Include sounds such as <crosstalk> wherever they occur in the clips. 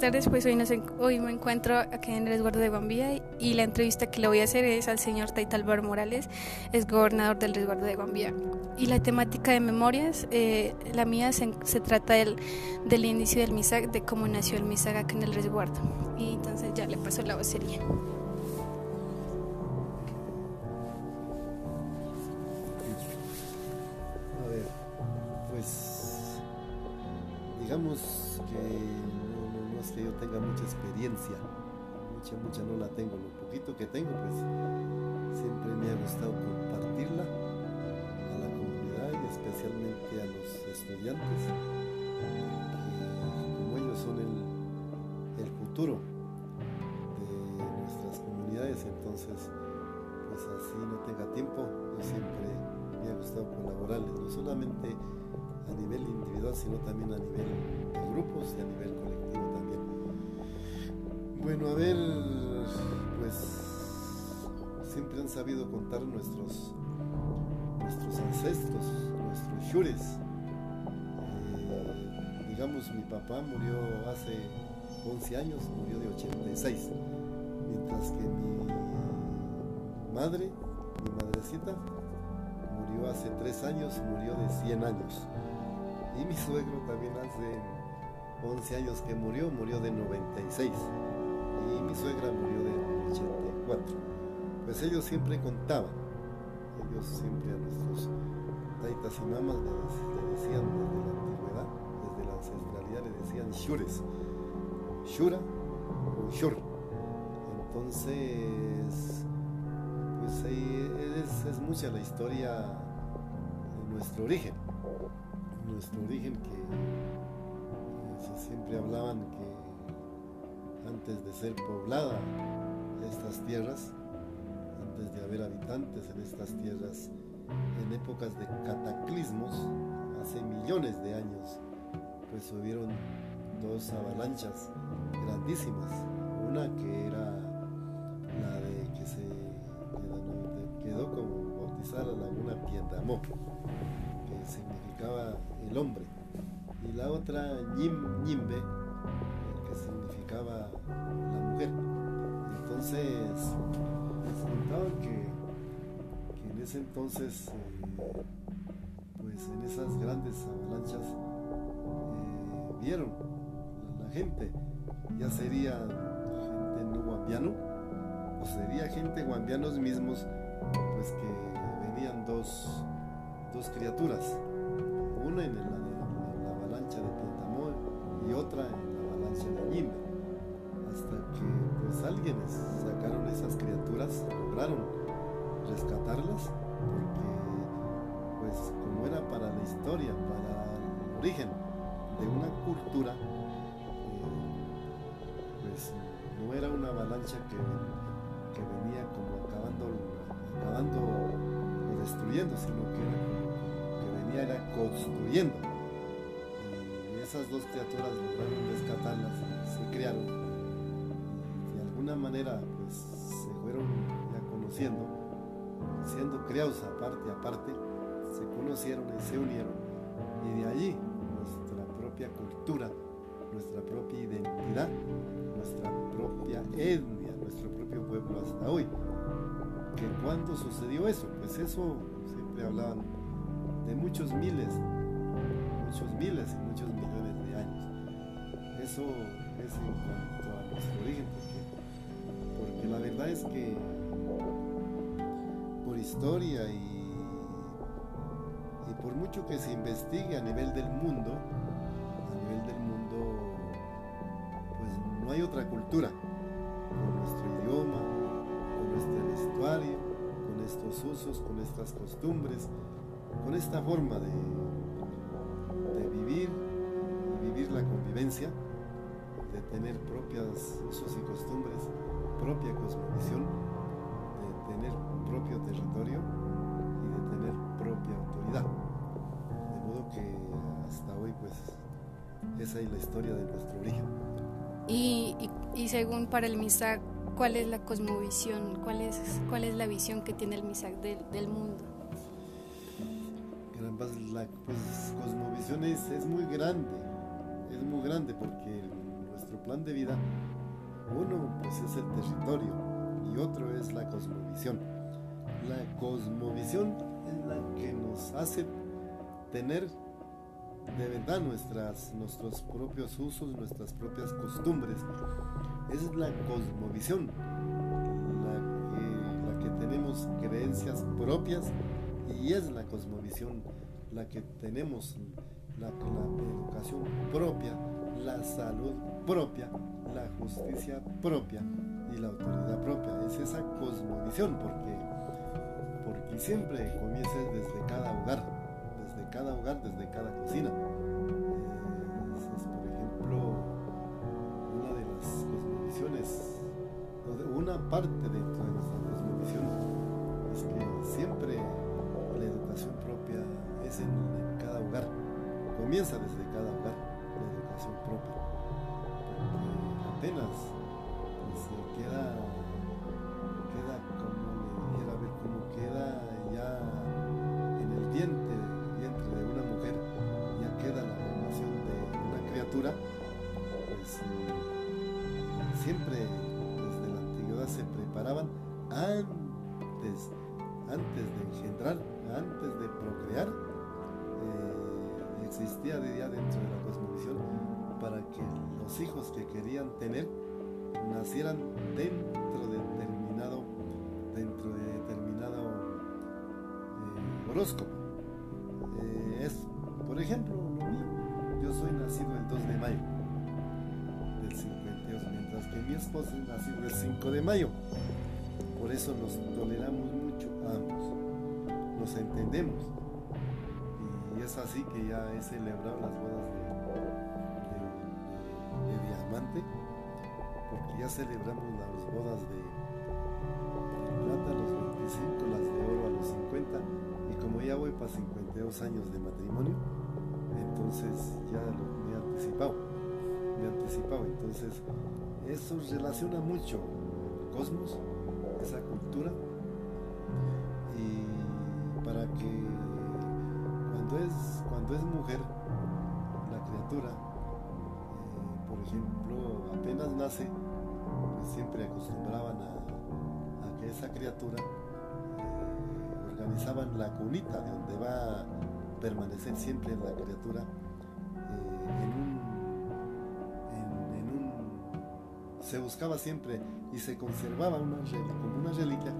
tardes, pues hoy, hoy me encuentro aquí en el resguardo de Guambía y la entrevista que le voy a hacer es al señor Taitalbar Morales, es gobernador del resguardo de Guambía. Y la temática de memorias, eh, la mía se, trata del, del, inicio del MISAC, de cómo nació el MISAC acá en el resguardo. Y entonces ya le paso la vocería. A ver, pues digamos que yo tenga mucha experiencia, mucha, mucha no la tengo, lo poquito que tengo, pues siempre me ha gustado compartirla a la comunidad y especialmente a los estudiantes, que como ellos son el, el futuro de nuestras comunidades, entonces pues así no tenga tiempo, yo siempre me ha gustado colaborarles, no solamente a nivel individual, sino también a nivel de grupos y a nivel colectivo. Bueno, a ver, pues siempre han sabido contar nuestros, nuestros ancestros, nuestros shures. Eh, digamos, mi papá murió hace 11 años, murió de 86, mientras que mi madre, mi madrecita, murió hace 3 años, murió de 100 años. Y mi suegro también hace 11 años que murió, murió de 96 y mi suegra murió de 84. Pues ellos siempre contaban, ellos siempre a nuestros taitas y mamas le, decían desde la antigüedad, desde la ancestralidad le decían shures, shura o shur. Entonces, pues es, es mucha la historia de nuestro origen, nuestro origen que siempre hablaban que antes de ser poblada estas tierras, antes de haber habitantes en estas tierras, en épocas de cataclismos, hace millones de años, pues hubieron dos avalanchas grandísimas. Una que era la de que se quedó como bautizada la laguna Piendamó, que significaba el hombre, y la otra Ñimbe, entonces, eh, pues en esas grandes avalanchas, eh, vieron la, gente, ya sería gente no guambiano, o sería gente guambianos mismos, pues que venían dos, dos criaturas, una en, la avalancha de Pentamol y otra en hasta que pues alguien sacaron esas criaturas, lograron rescatarlas, porque pues como era para la historia, para el origen de una cultura, eh, pues no era una avalancha que, que venía como acabando, acabando o destruyendo, sino que, que venía era construyendo. Esas dos criaturas lograron rescatarlas, se crearon y de alguna manera pues se fueron ya conociendo, siendo criados aparte a parte, se conocieron y se unieron y de allí nuestra propia cultura, nuestra propia identidad, nuestra propia etnia, nuestro propio pueblo hasta hoy. ¿Que cuándo sucedió eso? Pues eso siempre hablaban de muchos miles, muchos miles y muchos miles eso es en cuanto a nuestro origen, porque, la verdad es que historia y, y por mucho que se investigue a nivel del mundo, a nivel del mundo, pues no hay otra cultura. Con nuestro idioma, con nuestro vestuario, con estos usos, con estas costumbres, con esta forma de, de vivir y vivir la convivencia de tener propios usos y costumbres, propia cosmovisión, propio territorio y de tener propia autoridad. De modo que hasta hoy pues esa es la historia de nuestro origen. Y, y, según para el MISAC, ¿cuál es la cosmovisión? ¿Cuál es, cuál es la visión que tiene el MISAC del, del mundo? La pues, cosmovisión es, es muy grande, es muy grande porque nuestro plan de vida, uno pues es el territorio y otro es la cosmovisión. La cosmovisión es la que nos hace tener de verdad nuestras, nuestros propios usos, nuestras propias costumbres. Es la cosmovisión, la que, tenemos creencias propias y es la cosmovisión la que tenemos la, educación propia, la salud propia, la justicia propia y la autoridad propia. Es esa cosmovisión porque siempre comienza desde cada hogar, desde cada hogar, desde cada cocina. Pues siempre desde la antigüedad se preparaban antes, antes de engendrar, antes de procrear existía de día dentro de la cosmovisión para que los hijos que querían tener nacieran dentro de determinado, dentro de determinado eh, horóscopo. Mientras que mi esposa es nacido el 5 de mayo. Por eso nos toleramos mucho ambos, nos entendemos. Es así que ya he celebrado las bodas de, diamante, porque ya celebramos las bodas de, plata a los 25, las de oro a los 50, y como ya voy para 52 años de matrimonio, entonces ya me he anticipado, me he anticipado, entonces eso relaciona mucho el cosmos, esa cultura, y para que cuando es, cuando es mujer, la criatura, eh, por ejemplo, apenas nace, pues siempre acostumbraban a, que esa criatura eh, organizaban la cunita de donde va a permanecer siempre la criatura eh, en, un, se buscaba siempre y se conservaba una como una reliquia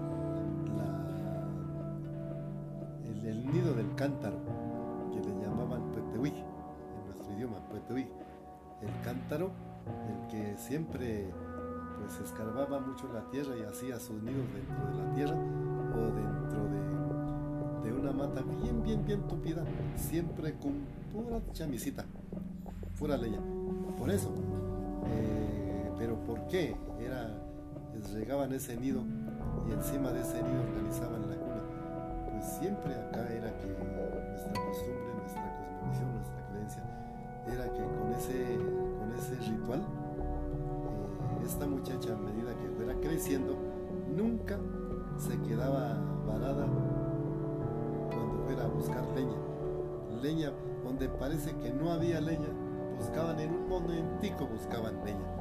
el nido del cántaro en nuestro idioma, el cántaro, el que siempre pues escarbaba mucho la tierra y hacía sus nidos dentro de la tierra o dentro de, una mata bien, bien, bien tupida, siempre con pura chamisita, pura leña. Por eso, ¿por qué? Era, regaban ese nido y encima de ese nido organizaban la cuna. Pues siempre acá era que nuestra costumbre, nuestra nuestra creencia, era que con ese, con ese ritual, eh, esta muchacha a medida que fuera creciendo, nunca se quedaba varada cuando fuera a buscar leña. Leña donde parece que no había leña, buscaban en un momentico, buscaban leña.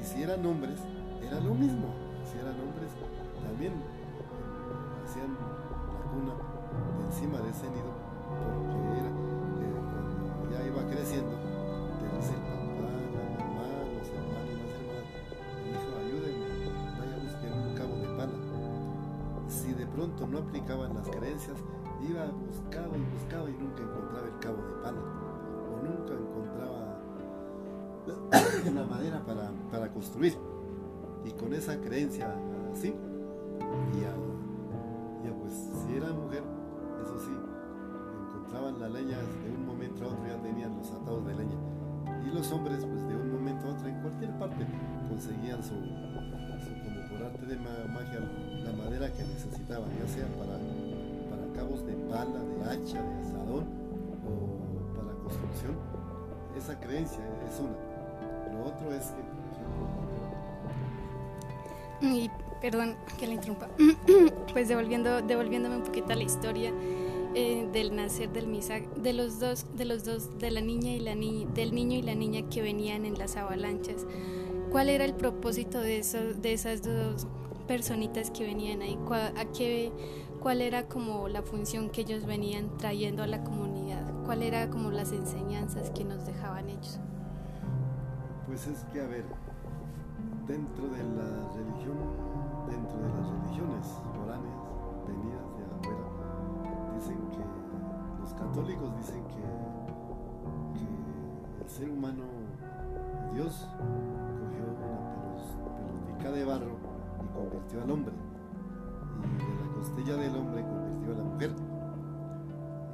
Y si eran hombres, era lo mismo. Si eran hombres, también hacían la cuna encima de ese nido, porque era ya iba creciendo, te dice el papá, la mamá, los hermanos, las hermanas, dijo, ayúdenme, vaya a buscar un cabo de pala. Si de pronto no aplicaban las creencias, iba, buscaba y buscaba y nunca encontraba el cabo de pala, o nunca encontraba <coughs> la madera para, para construir. Y con esa creencia así, ya, ya pues si era mujer, eso sí, encontraban la leña de un momento a otro ya tenían los atados de leña. Y los hombres pues de un momento a otro en cualquier parte conseguían su, como por arte de magia la madera que necesitaban ya sea para, para cabos de pala, de hacha, de asadón o para construcción. Esa creencia es una otro es que y perdón que la interrumpa <clears throat> pues devolviendo devolviéndome un poquito a la historia eh, del nacer del Misak, de los dos, de los dos, de la niña y la niña, del niño y la niña que venían en las avalanchas. ¿Cuál era el propósito de, eso, de esas dos personitas que venían ahí? ¿Cuál, a qué, ¿Cuál era como la función que ellos venían trayendo a la comunidad? ¿Cuál era como las enseñanzas que nos dejaban ellos? Pues es que, a ver, dentro de la religión, dentro de las religiones foráneas, venidas de afuera, dicen que los católicos dicen que, el ser humano, Dios, cogió una pelotica de barro y convirtió al hombre. Y de la costilla del hombre convirtió a la mujer.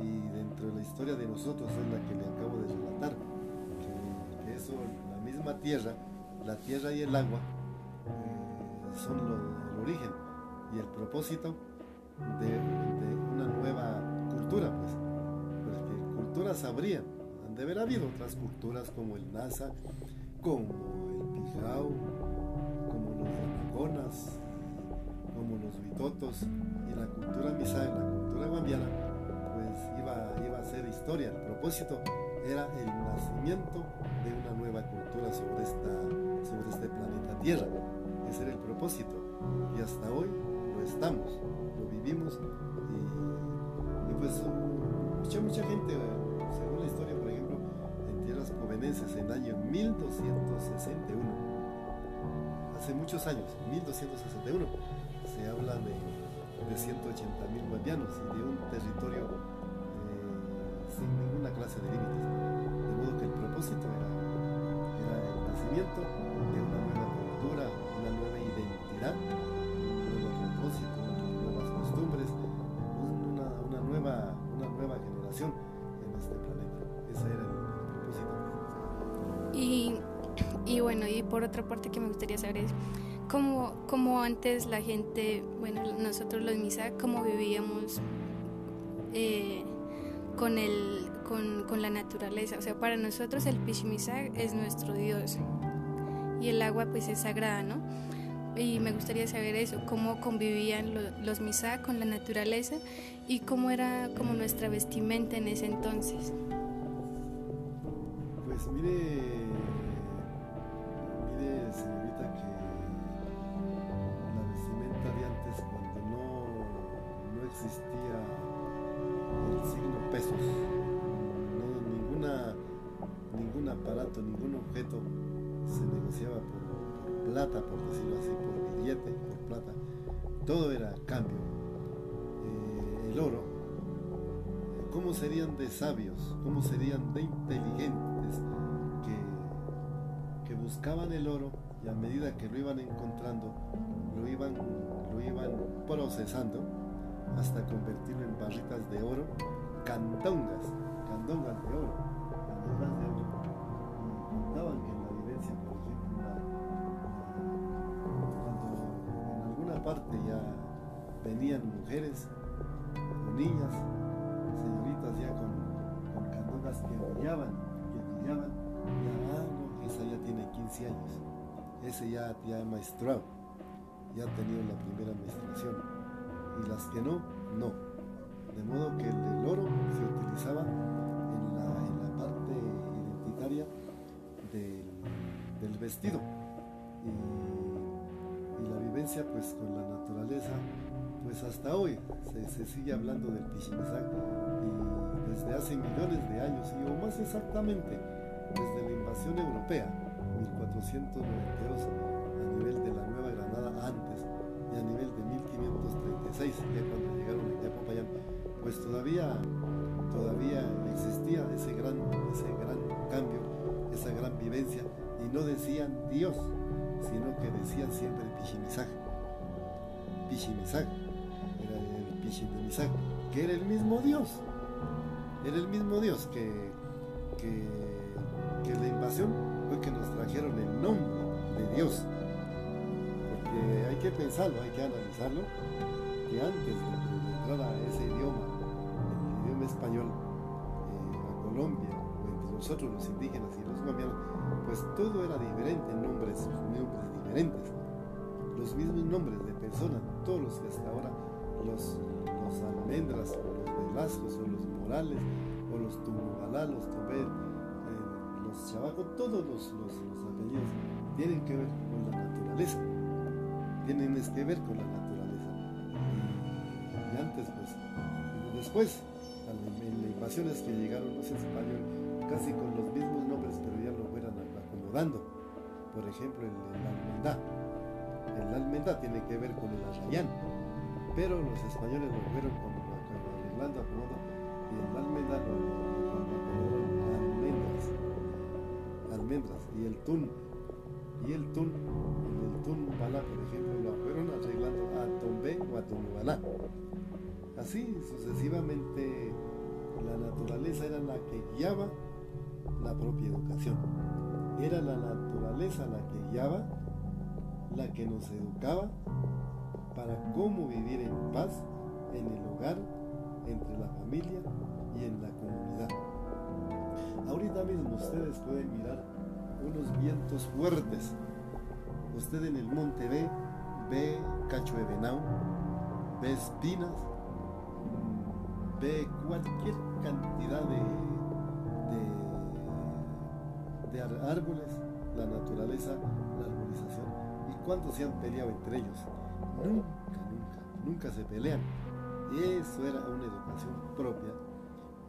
Y dentro de la historia de nosotros es la que le acabo de relatar, que eso, misma tierra, la tierra y el agua eh, son el origen y el propósito de, una nueva cultura, pues. Porque culturas habrían, han de haber habido otras culturas como el Nasa, como el Pijao, como los Anaconas, como los Vitotos, y la cultura Misá, la cultura guambiana, pues iba, iba a ser historia. El propósito era el nacimiento de una nueva cultura sobre, esta, sobre este planeta Tierra. Ese era el propósito. Y hasta hoy lo estamos, lo vivimos. Y, pues mucha, mucha gente, según la historia, por ejemplo, en tierras provenenses en el año 1261, hace muchos años, 1261, se habla de, de 180 mil guardianos y de un territorio sin ninguna clase de límites. De modo que el propósito era, el nacimiento de una nueva cultura, una nueva identidad, un nuevo propósito, nuevas costumbres, una, nueva, una nueva generación en este planeta. Ese era el, propósito. Y, y bueno, y por otra parte que me gustaría saber es, ¿cómo, cómo antes la gente, bueno, nosotros los MISA, cómo vivíamos? Eh, con, el, con, con, la naturaleza. O sea, para nosotros el Pishimisag es nuestro Dios y el agua pues es sagrada, ¿no? Y me gustaría saber eso, cómo convivían los, los con la naturaleza y cómo era como nuestra vestimenta en ese entonces. Pues mire aparato, ningún objeto se negociaba por, plata, por decirlo así, por billete, por plata. Todo era cambio. Eh, el oro, ¿cómo serían de sabios? ¿Cómo serían de inteligentes que, que buscaban el oro y a medida que lo iban encontrando, lo iban, lo iban procesando hasta convertirlo en barritas de oro, candongas, candongas de oro, candongas de oro. En parte ya venían mujeres o niñas, señoritas ya con, con candongas que brillaban, que brillaban, ya, ah, esa ya tiene 15 años, ese ya, ya ha maestrado, ya ha tenido la primera menstruación y las que no, no. De modo que el, oro se utilizaba en la, parte identitaria del, vestido. Y, la vivencia pues con la naturaleza, pues hasta hoy se, sigue hablando del Pichimizak y desde hace millones de años, y o más exactamente desde la invasión europea, 1492, a nivel de la Nueva Granada antes, y a nivel de 1536, ya cuando llegaron a Yapopayán, pues todavía, todavía existía ese gran, ese gran cambio, esa gran vivencia, y no decían Dios, sino que decían siempre Pichimisag. Pichimisag, era el Pichimisag, que era el mismo Dios, era el mismo Dios que, que, la invasión fue que nos trajeron el nombre de Dios hay que pensarlo, hay que analizarlo, que antes de entrar a ese idioma, el idioma español, eh, a Colombia, entre nosotros los indígenas y los colombianos, pues todo era diferente, nombres, nombres diferentes, los mismos nombres de personas, todos los que hasta ahora los, los almendras, o los velascos, o los morales, o los tumubalá, los tobé, eh, los chabacos, todos los, los, apellidos tienen que ver con la naturaleza, tienen que ver con la naturaleza. Y, antes, pues, después, en las invasiones que llegaron los españoles, casi con los mismos nombres, pero ya lo Por ejemplo, el, el almendá. El almendá tiene que ver con el arrayán, pero los españoles lo fueron con, arreglando, acomodando, y el almendá lo, lo, almendras, almendras, y el tun, y el tun, el tun balá, por ejemplo, lo fueron arreglando a tombe o a tumbalá. Así sucesivamente la naturaleza era la que guiaba la propia educación. Era la naturaleza la que guiaba, la que nos educaba para cómo vivir en paz en el hogar, entre la familia y en la comunidad. Ahorita mismo ustedes pueden mirar unos vientos fuertes. Usted en el monte ve, ve cacho de venado, ve espinas, ve cualquier cantidad de de árboles, la naturaleza, la arbolización. ¿Y cuántos se han peleado entre ellos? Nunca, nunca, nunca se pelean. Y eso era una educación propia.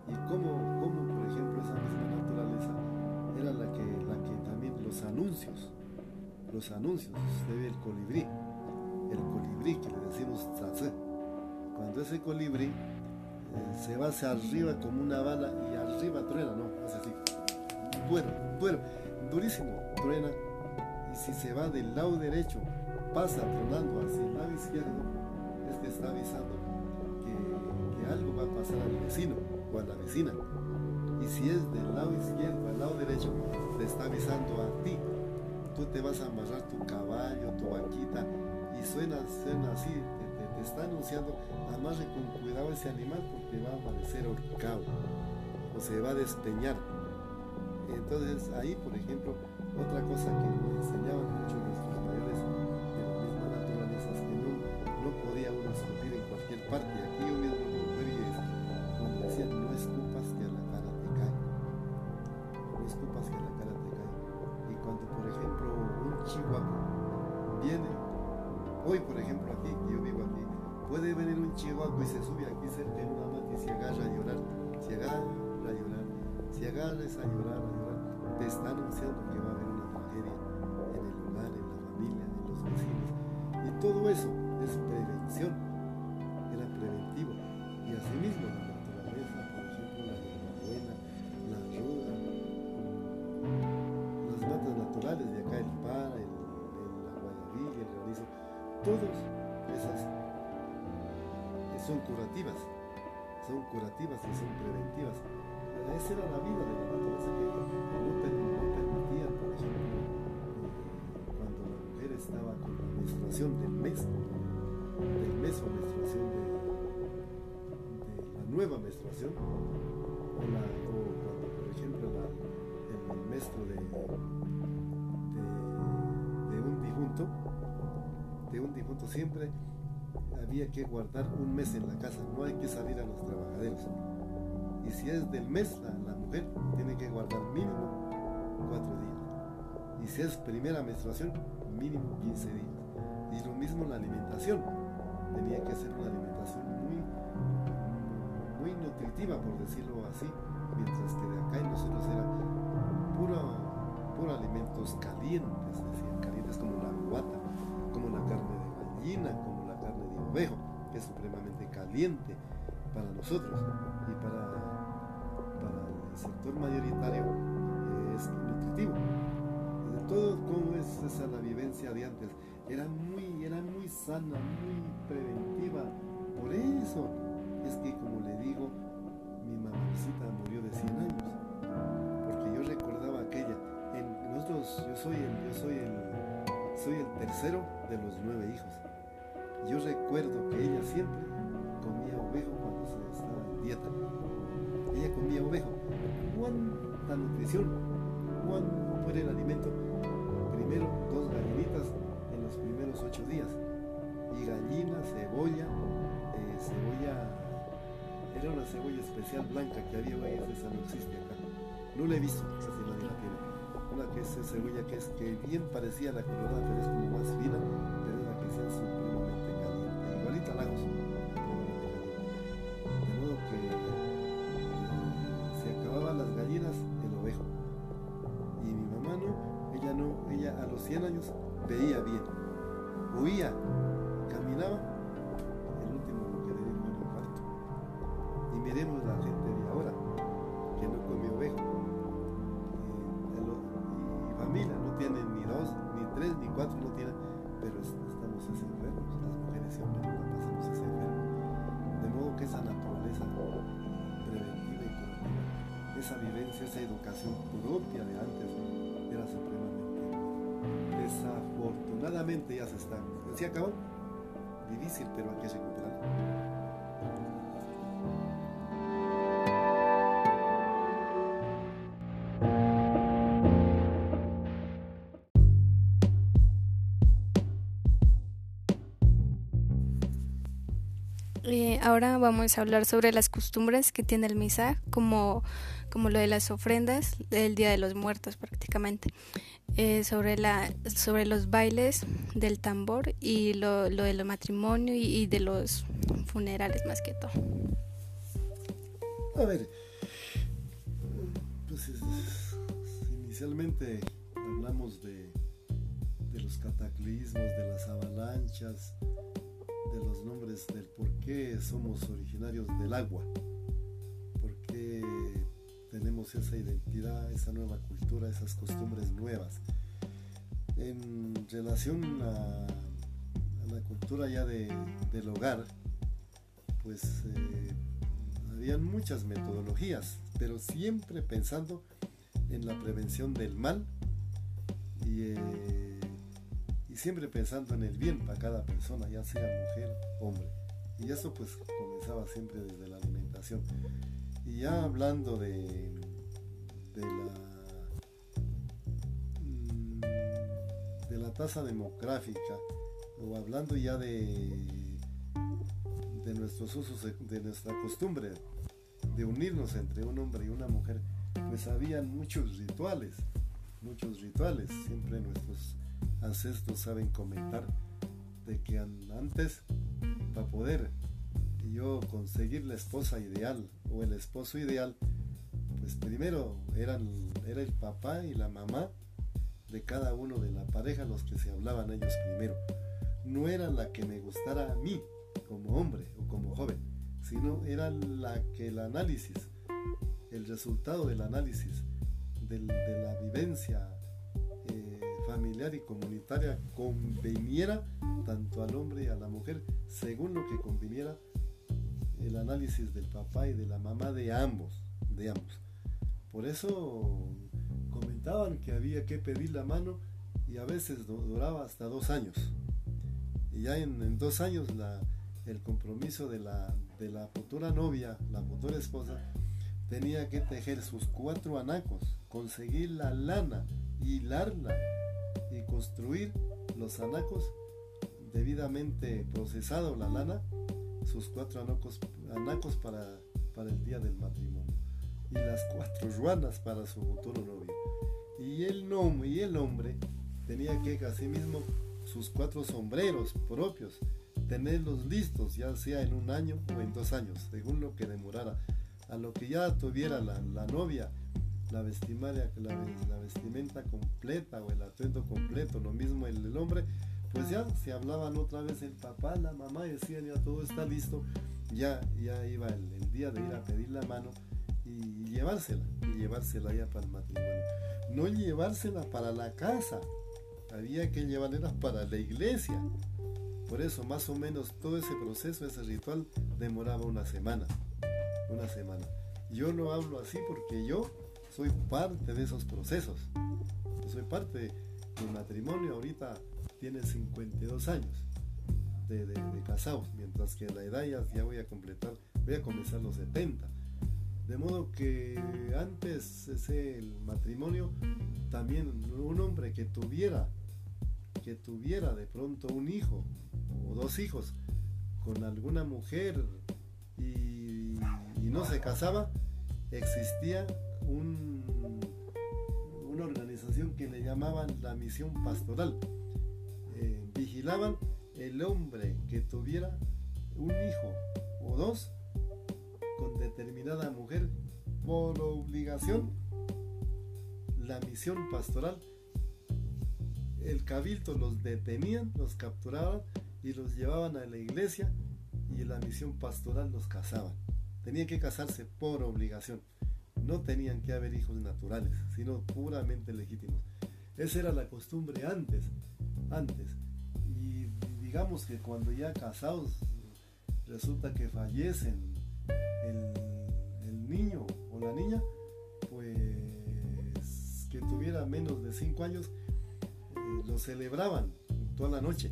Y como, como por ejemplo, esa misma naturaleza era la que, la que también los anuncios, los anuncios, usted ve el colibrí, el colibrí que le decimos tzatze. Cuando ese colibrí eh, se va hacia arriba como una bala y arriba truena, no, hace así bueno, bueno, durísimo, truena. Y si se va del lado derecho, pasa tronando hacia el lado izquierdo, es que está avisando que, algo va a pasar al vecino o a la vecina. Y si es del lado izquierdo al lado derecho, te está avisando a ti. Tú te vas a amarrar tu caballo, tu vaquita, y suena, suena así, te, está anunciando, amarre con cuidado ese animal porque va a amanecer horcado o se va a despeñar. Entonces ahí, por ejemplo, otra cosa que me enseñaban mucho todas esas son curativas, son curativas y son preventivas. Esa era la vida de la naturaleza que no, permitía, por ejemplo, cuando la mujer estaba con la menstruación del mes, del mes o menstruación de, la nueva menstruación, o, cuando, por ejemplo, el, menstruo de, de, un difunto, de un difunto siempre había que guardar un mes en la casa, no hay que salir a los trabajaderos y si es del mes, la, mujer tiene que guardar mínimo cuatro días. Y si es primera menstruación, mínimo 15 días. Y lo mismo la alimentación. Tenía que ser una alimentación muy, muy nutritiva, por decirlo así. Mientras que de acá en nosotros era puro, puro alimentos calientes, decían, calientes como la guata, carne de gallina, como la carne de ovejo, que es supremamente caliente para nosotros y para el sector mayoritario eh, es nutritivo. De todo cómo es esa la vivencia de antes. Era muy, era muy sana, muy preventiva. Por eso es que, como le digo, mi mamacita murió de 100 años. Porque yo recordaba aquella. En, nosotros, yo soy el, yo soy el, soy el tercero de los nueve hijos. Yo recuerdo que ella siempre comía ovejo cuando se estaba en dieta. Ella comía ovejo cuánta nutrición, cuánto fue el alimento. Primero dos gallinitas en los primeros ocho días. Y gallina, cebolla, eh, especial blanca que había hoy, esa no existe acá. No la he visto, sí nadie la tiene. Una que es cebolla que es que bien parecía la colorada, pero es como más fina, pero es la que es supremamente caliente. Igualita a Lagos, De modo que se acababan las gallinas, el ovejo. Y mi mamá no, ella no, ella a los 100 años veía bien, oía, caminaba educación propia de antes, era supremamente desafortunadamente ya se está, se acabó, difícil, pero hay que recuperar. Ahora vamos a hablar sobre las costumbres que tiene el misa, como, como lo de las ofrendas del Día de los Muertos prácticamente, eh, sobre, la, sobre los bailes del tambor y lo, lo del matrimonio y, de los funerales más que todo. A ver, pues inicialmente hablamos de, de los cataclismos, de las avalanchas, de los nombres del por qué somos originarios del agua, por qué tenemos esa identidad, esa nueva cultura, esas costumbres nuevas. En relación a, la cultura ya de, del hogar, pues eh, habían muchas metodologías, pero siempre pensando en la prevención del mal y eh, y siempre pensando en el bien para cada persona, ya sea mujer, hombre. Y eso pues comenzaba siempre desde la alimentación. Y ya hablando de, de la mm, de la tasa demográfica o hablando ya de de nuestros usos de nuestra costumbre de unirnos entre un hombre y una mujer pues habían muchos rituales muchos rituales siempre nuestros ancestros saben comentar de que antes para poder yo conseguir la esposa ideal o el esposo ideal pues primero eran era el papá y la mamá de cada uno de la pareja los que se hablaban ellos primero. No era la que me gustara a mí como hombre o como joven sino era la que el análisis el resultado del análisis de la vivencia familiar y comunitaria conveniera tanto al hombre y a la mujer según lo que conviniera el análisis del papá y de la mamá de ambos, de ambos. Por eso comentaban que había que pedir la mano y a veces duraba hasta dos años. Y ya en, dos años el compromiso de la, de la futura novia, la futura esposa, tenía que tejer sus cuatro anacos, conseguir la lana, hilarla, y construir los anacos debidamente procesado la lana, sus cuatro anacos, anacos para, para el día del matrimonio y las cuatro ruanas para su futuro novio. Y el, nombre, y el hombre tenía que asimismo sus cuatro sombreros propios, tenerlos listos, ya sea en un año o en dos años, según lo que demorara. A lo que ya tuviera la, la novia la vestimenta, completa o el atuendo completo, lo mismo el, el hombre, pues ya se hablaban otra vez el papá, la mamá, decían ya todo está listo, ya, ya iba el, día de ir a pedir la mano y, llevársela, y llevársela ya para el matrimonio. No llevársela para la casa, había que llevarla para la iglesia. Por eso más o menos todo ese proceso, ese ritual demoraba una semana. Una semana. Yo lo hablo así porque yo soy parte de esos procesos. soy parte mi matrimonio, ahorita tiene 52 años de, casados, mientras que la edad ya, voy a completar, voy a comenzar los 70. De modo que antes ese el matrimonio, también un hombre que tuviera, que tuviera de pronto un hijo o dos hijos con alguna mujer y no se casaba, existía un, una organización que le llamaban la misión pastoral. Eh, vigilaban el hombre que tuviera un hijo o dos con determinada mujer por obligación la misión pastoral el cabildo los detenían, los capturaban y los llevaban a la iglesia y la misión pastoral los casaban. Tenían que casarse por obligación. No tenían que haber hijos naturales, sino puramente legítimos. Esa era la costumbre antes, antes. Y digamos que cuando ya casados resulta que fallecen el, niño o la niña, pues que tuviera menos de 5 años, lo celebraban toda la noche.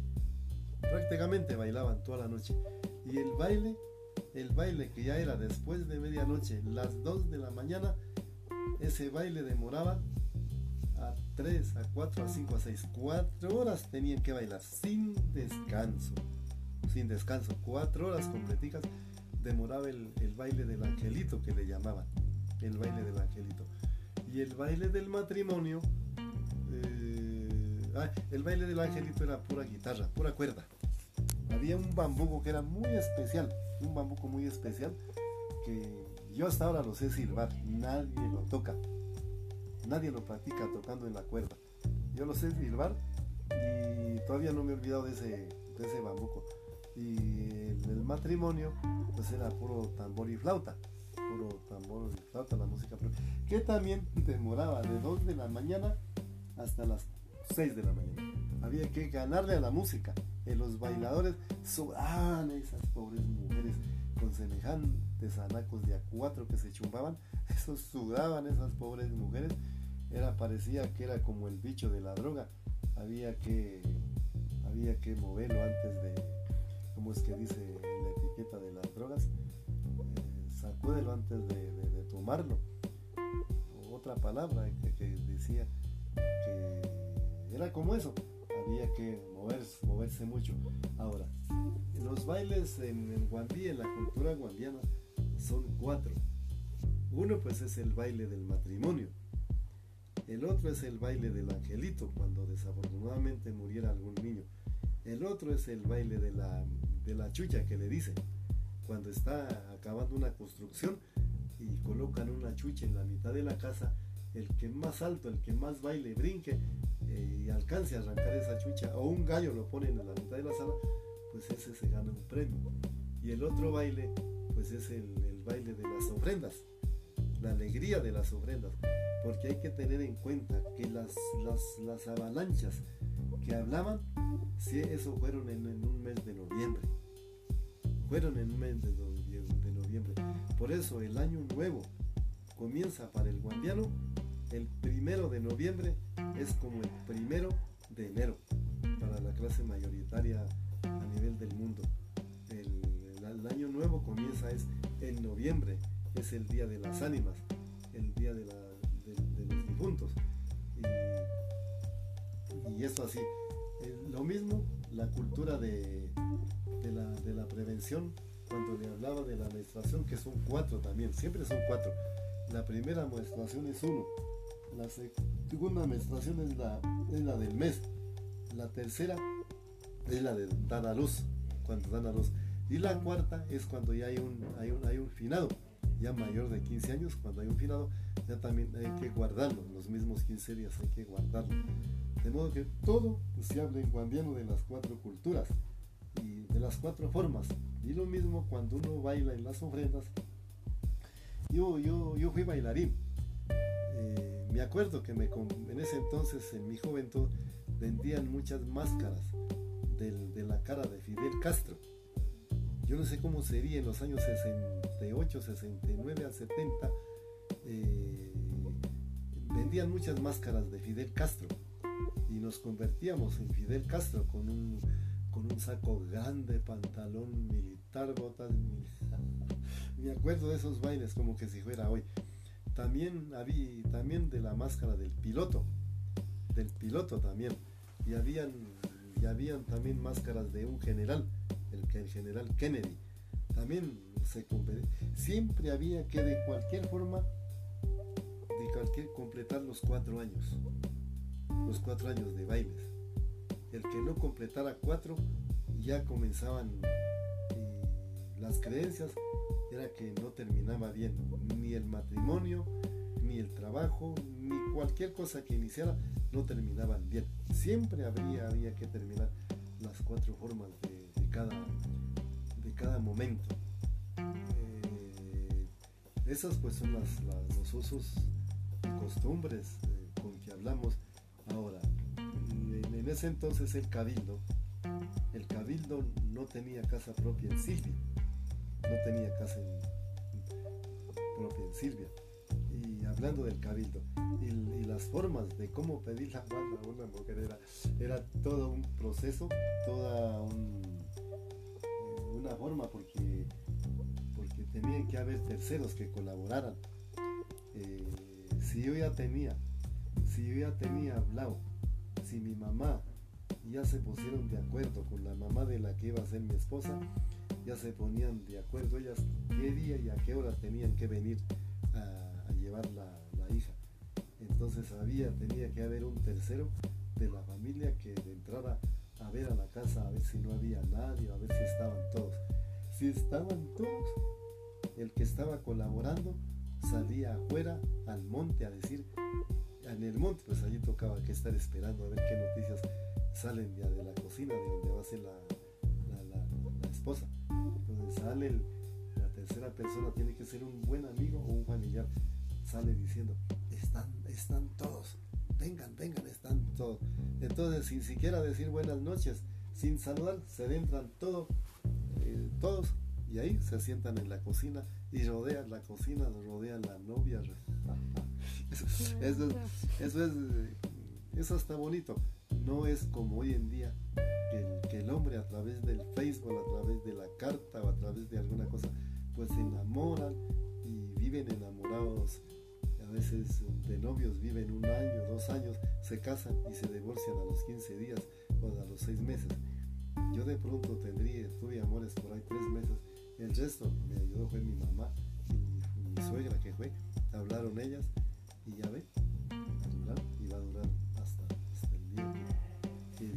Prácticamente bailaban toda la noche. Y el baile, el baile que ya era después de medianoche, las 2 de la mañana, ese baile demoraba a 3, a 4, a 5, a 6. 4 horas tenían que bailar sin descanso. Sin descanso. 4 horas completicas demoraba el, el baile del angelito que le llamaban. El baile del angelito. Y el baile del matrimonio Ah, el baile del angelito era pura guitarra, pura cuerda. Había un bambuco que era muy especial, un bambuco muy especial que yo hasta ahora lo sé silbar, nadie lo toca, nadie lo practica tocando en la cuerda. Yo lo sé silbar y todavía no me he olvidado de ese, de ese bambuco. Y el, matrimonio pues era puro tambor y flauta puro tambor y flauta, la música, que también demoraba de 2 de la mañana hasta las 6 de la mañana. Había que ganarle a la música. En los bailadores sobraban esas pobres mujeres con semejantes anacos de a cuatro que se chumbaban. <laughs> Esos sudaban esas pobres mujeres. Era, parecía que era como el bicho de la droga. Había que, había que moverlo antes de, como es que dice la etiqueta de las drogas, eh, sacúdelo antes de, tomarlo. otra palabra que decía que era como eso, había que moverse, moverse mucho. Ahora, los bailes en, Guandí, en la cultura guandiana, son cuatro. Uno pues es el baile del matrimonio. El otro es el baile del angelito, cuando desafortunadamente muriera algún niño. El otro es el baile de la, de la chucha que le dicen. Cuando está acabando una construcción y colocan una chucha en la mitad de la casa, el que más alto, el que más baile, brinque, y alcance a arrancar esa chucha o un gallo lo ponen en la mitad de la sala, pues ese se gana un premio. Y el otro baile, pues es el, baile de las ofrendas, la alegría de las ofrendas, porque hay que tener en cuenta que las, las, avalanchas que hablaban, si eso fueron en, un mes de noviembre, fueron en un mes de, de noviembre. Por eso el año nuevo comienza para el guandiano el primero de noviembre es como el primero de enero para la clase mayoritaria a nivel del mundo. El, año nuevo comienza es en noviembre, es el día de las ánimas, el día de, los difuntos. Y, eso así. lo mismo la cultura de la prevención, cuando le hablaba de la menstruación, que son cuatro también, siempre son cuatro. La primera menstruación es uno, la segunda menstruación es la, la del mes. La tercera es la de dar a luz, cuando dan a luz. Y la cuarta es cuando ya hay un, hay un, hay un finado, ya mayor de 15 años, cuando hay un finado, ya también hay que guardarlo, los mismos 15 días hay que guardarlo. De modo que todo se habla en guandiano de las cuatro culturas y de las cuatro formas. Y lo mismo cuando uno baila en las ofrendas. Yo, yo, yo fui bailarín. Me acuerdo que me, en ese entonces, en mi juventud, vendían muchas máscaras de la cara de Fidel Castro. Yo no sé cómo sería en los años 68, 69 a 70. Eh, vendían muchas máscaras de Fidel Castro y nos convertíamos en Fidel Castro con un, con un saco grande, pantalón militar, botas. <laughs> Me acuerdo de esos bailes como que si fuera hoy también había también de la máscara del piloto del piloto también y habían y habían también máscaras de un general el el general Kennedy también se siempre había que de cualquier forma, de cualquier completar los cuatro años, los cuatro años de bailes. El que no completara cuatro, ya comenzaban eh, las creencias, era que no terminaba bien ni el matrimonio, ni el trabajo, ni cualquier cosa que iniciara, no terminaban bien. Siempre habría, había que terminar las cuatro formas de, cada, de cada momento. Eh, esas pues son las, los usos y costumbres eh, con que hablamos ahora. En, ese entonces el cabildo, el cabildo no tenía casa propia en Silvia, no tenía casa propia en Silvia hablando del cabildo y, las formas de cómo pedir la mano a una mujer era, todo un proceso, toda eh, una forma porque, porque tenían que haber terceros que colaboraran. Eh, si yo ya tenía, si yo ya tenía hablado, si mi mamá ya se pusieron de acuerdo con la mamá de la que iba a ser mi esposa, ya se ponían de acuerdo ellas qué día y a qué hora tenían que venir llevar la, hija. Entonces había, tenía que haber un tercero de la familia que entrara a ver a la casa, a ver si no había nadie, a ver si estaban todos. Si estaban todos, el que estaba colaborando salía afuera al monte a decir, en el monte, pues allí tocaba que estar esperando a ver qué noticias salen de, de la cocina, de donde va a ser la, la, esposa. Entonces sale la tercera persona, tiene que ser un buen amigo o un familiar sale diciendo, están, están todos, vengan, vengan, están todos. Entonces, sin siquiera decir buenas noches, sin saludar, se adentran todo, eh, todos y ahí se sientan en la cocina y rodean la cocina, rodean la novia. <laughs> eso, eso, eso, es, eso está bonito. No es como hoy en día que el, hombre a través del Facebook, a través de la carta o a través de alguna cosa, pues se enamoran y viven enamorados. A veces de novios viven un año, dos años, se casan y se divorcian a los 15 días o a los 6 meses. Yo de pronto tendría, tuve amores por ahí tres meses, el resto me ayudó fue mi mamá y mi, suegra que fue, hablaron ellas y ya ve,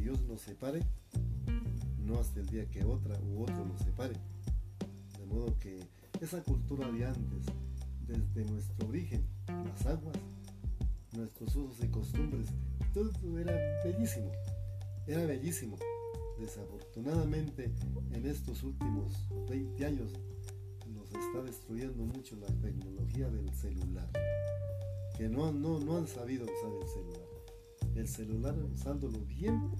Dios nos separe, no hasta el día que otra u otro nos separe. De modo que esa cultura de antes, desde nuestro origen, las aguas, nuestros usos y costumbres, todo era bellísimo, era bellísimo. Desafortunadamente en estos últimos 20 años nos está destruyendo mucho la tecnología del celular, que no, no, no han sabido usar el celular. El celular usándolo bien,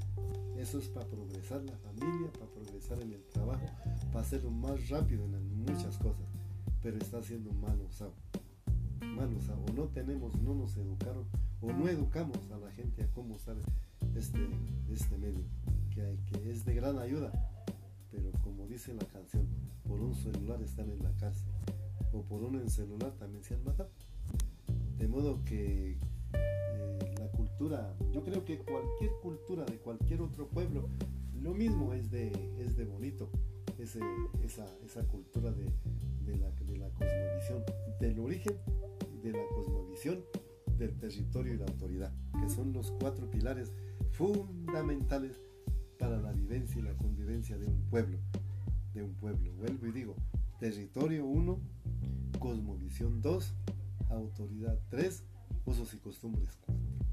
eso es para progresar la familia, para progresar en el trabajo, para hacerlo más rápido en muchas cosas, pero está siendo mal usado. Malos o no tenemos, no nos educaron o no educamos a la gente a cómo usar este, este medio, que, hay, que es de gran ayuda, pero como dice la canción, por un celular están en la cárcel o por un celular también se han matado. De modo que yo creo que cualquier cultura de cualquier otro pueblo, lo mismo es de, es de bonito, esa, esa cultura de, de, la, de la cosmovisión, del origen de la cosmovisión, del territorio y la autoridad, que son los cuatro pilares fundamentales para la vivencia y la convivencia de un pueblo, de un pueblo. Vuelvo y digo, territorio 1, cosmovisión 2, autoridad 3, usos y costumbres 4.